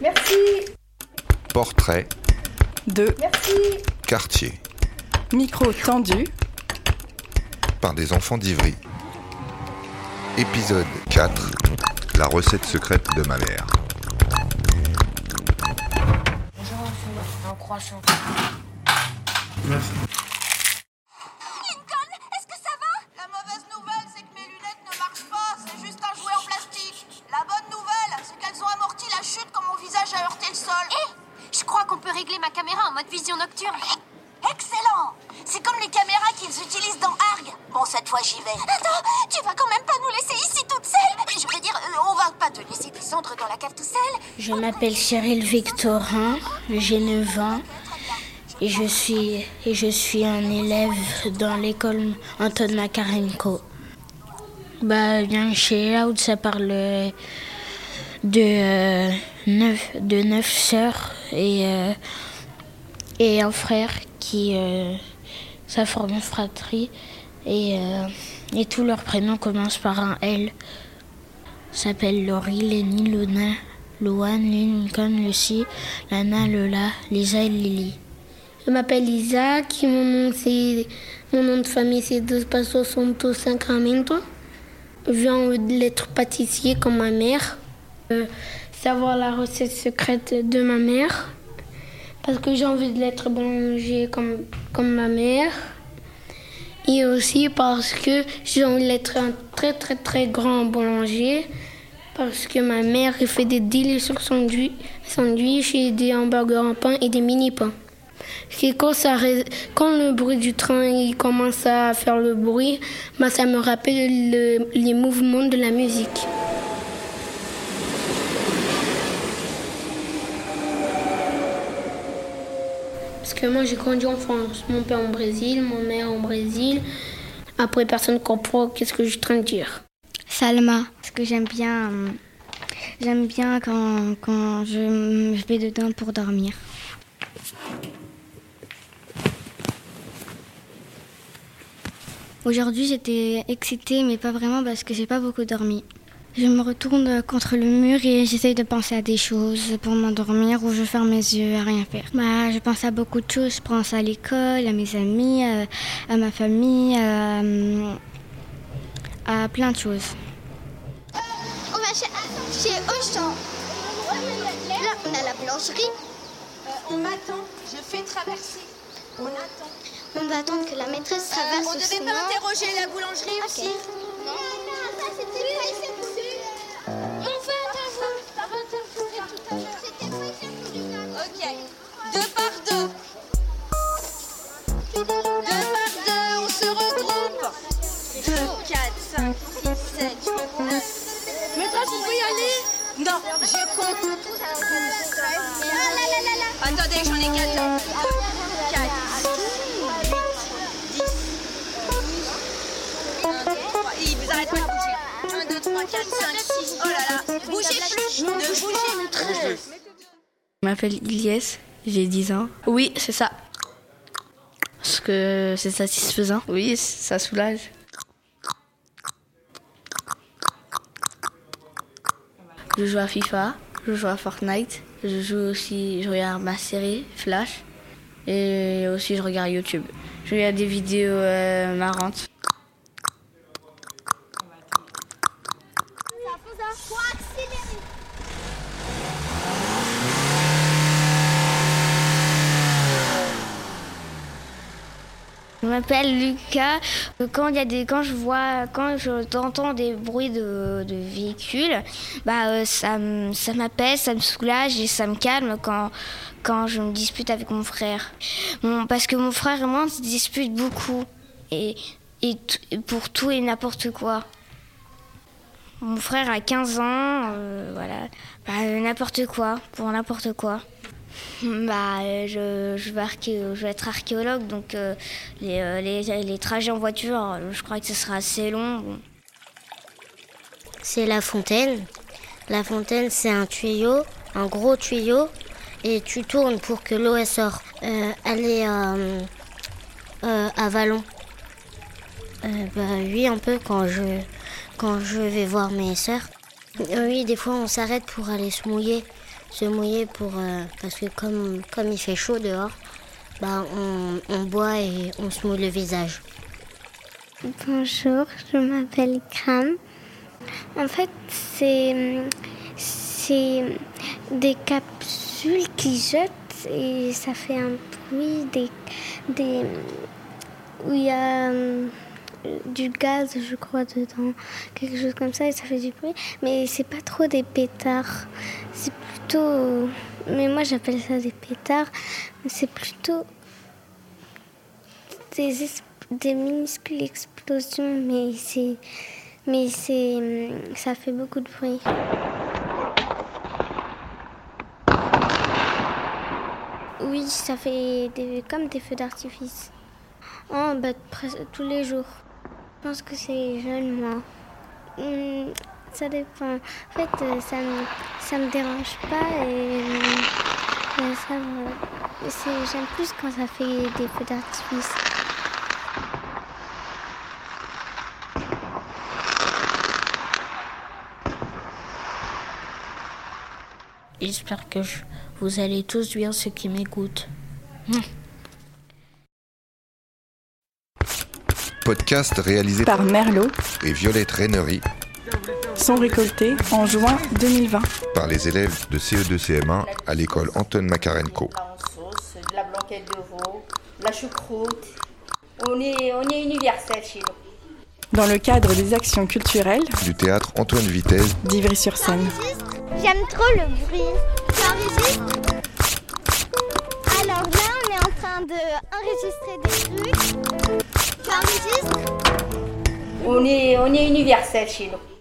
Merci. Portrait de Merci. quartier micro tendu par des enfants d'Ivry. Épisode 4 La recette secrète de ma mère. Un croissant. Lincoln, en mode vision nocturne. Excellent C'est comme les caméras qu'ils utilisent dans Arg. Bon, cette fois, j'y vais. Attends, tu vas quand même pas nous laisser ici toute seule? Je veux dire, euh, on va pas te laisser descendre dans la cave tout seul. Je m'appelle Cheryl Victorin, j'ai 9 ans et je suis, et je suis un élève dans l'école Anton Makarenko. Bah, bien chez Out, ça parle de, euh, neuf, de neuf sœurs et, euh, et un frère qui. euh, ça forme une fratrie et, euh, et tous leurs prénoms commencent par un L s'appellent Laurie, Lenny, Luna, Luan, Lincoln, Lucie, Lana, Lola, Lisa et Lily. Je m'appelle Isaac, mon nom, mon nom de famille c'est Dos Passos Santos Sacramento. Je viens d'être pâtissier comme ma mère. Euh, savoir la recette secrète de ma mère. Parce que j'ai envie de l'être boulanger comme, ma mère. Et aussi parce que j'ai envie d'être un très très très grand boulanger. Parce que ma mère fait des délicieux sandwichs, sandwichs et des hamburgers en pain et des mini-pains. Et quand, quand le bruit du train il commence à faire le bruit, bah, ça me rappelle le- les mouvements de la musique. Moi j'ai grandi en France, mon père en Brésil, mon mère en Brésil. Après personne comprend qu'est-ce que je suis en train de dire. Salma, parce que j'aime bien, j'aime bien quand, quand je vais dedans pour dormir. Aujourd'hui, j'étais excitée, mais pas vraiment parce que j'ai pas beaucoup dormi. Je me retourne contre le mur et j'essaye de penser à des choses pour m'endormir ou je ferme mes yeux à rien faire. Bah, je pense à beaucoup de choses. Je pense à l'école, à mes amis, à, à ma famille, à, à plein de choses. On va chez, chez Auchan. Là, on a la boulangerie. on m'attend. Je fais traverser. On attend. On va attendre que la maîtresse traverse on ou devait pas interroger la boulangerie aussi Non, Ok. Deux par deux. Deux par deux, on se regroupe. 2, 4, 5, 6, 7, 8, 9. Maîtresse, on peut y aller? Non, je compte. Ah. Attendez, j'en ai 14. 4, 10. Ils arrêtent pas de bouger. 1, 2, 3, 4, 5, 6. Oh là là. Bougez plus. Ne bougez plus. Je m'appelle Ilyes, j'ai 10 ans. Oui, c'est ça. Parce que c'est satisfaisant. Oui, ça soulage. Je joue à FIFA, je joue à Fortnite, je joue aussi, je regarde ma série Flash et aussi je regarde YouTube. Je regarde des vidéos euh, marrantes. Faut accélérer. Je m'appelle Lucas. Quand il y a des, quand je vois, quand j'entends des bruits de, de véhicules, bah euh, ça, ça ça me soulage et ça me calme quand, quand je me dispute avec mon frère. Parce que mon frère et moi on se dispute beaucoup et, et pour tout et n'importe quoi. Mon frère a 15 ans, euh, voilà, bah, euh, n'importe quoi, pour n'importe quoi. Bah, euh, je, vais être archéologue, donc euh, les, euh, les, trajets en voiture, je crois que ce sera assez long. C'est la fontaine. La fontaine, c'est un tuyau, un gros tuyau, et tu tournes pour que l'eau elle sort. Euh, elle est à Vallon. Bah oui, un peu quand je, quand je vais voir mes sœurs. Oui, des fois on s'arrête pour aller se mouiller. Se mouiller pour. euh, parce que comme, comme il fait chaud dehors, bah on, on boit et on se mouille le visage. Bonjour, je m'appelle Kram. En fait, c'est c'est des capsules qui jettent et ça fait un bruit des des où il y a du gaz, je crois, dedans, quelque chose comme ça et ça fait du bruit. Mais c'est pas trop des pétards, c'est plutôt. Mais moi j'appelle ça des pétards. C'est plutôt des, es- des minuscules explosions, mais c'est, mais c'est, ça fait beaucoup de bruit. Oui, ça fait des, comme des feux d'artifice. Oh, bah, tous les jours. Je pense que c'est jeune, moi. Hum, ça dépend. En fait, euh, ça me, ça me dérange pas et euh, ça me- c'est- j'aime plus quand ça fait des feux d'artifice. J'espère que je- vous allez tous bien ceux qui m'écoutent. Podcast réalisé Par Merlot, et Violette Rainery sont récoltés en juin 2020. par les élèves de CE2-CM1 à l'école Anton Makarenko. en sauce, de la blanquette de veau, de la choucroute. On est, on est universel chez nous. Dans le cadre des actions culturelles Du théâtre Antoine Vitesse d'Ivry-sur-Seine. J'aime trop le bruit. Alors là, on est en train de enregistrer des trucs. On est, on est universel chez nous.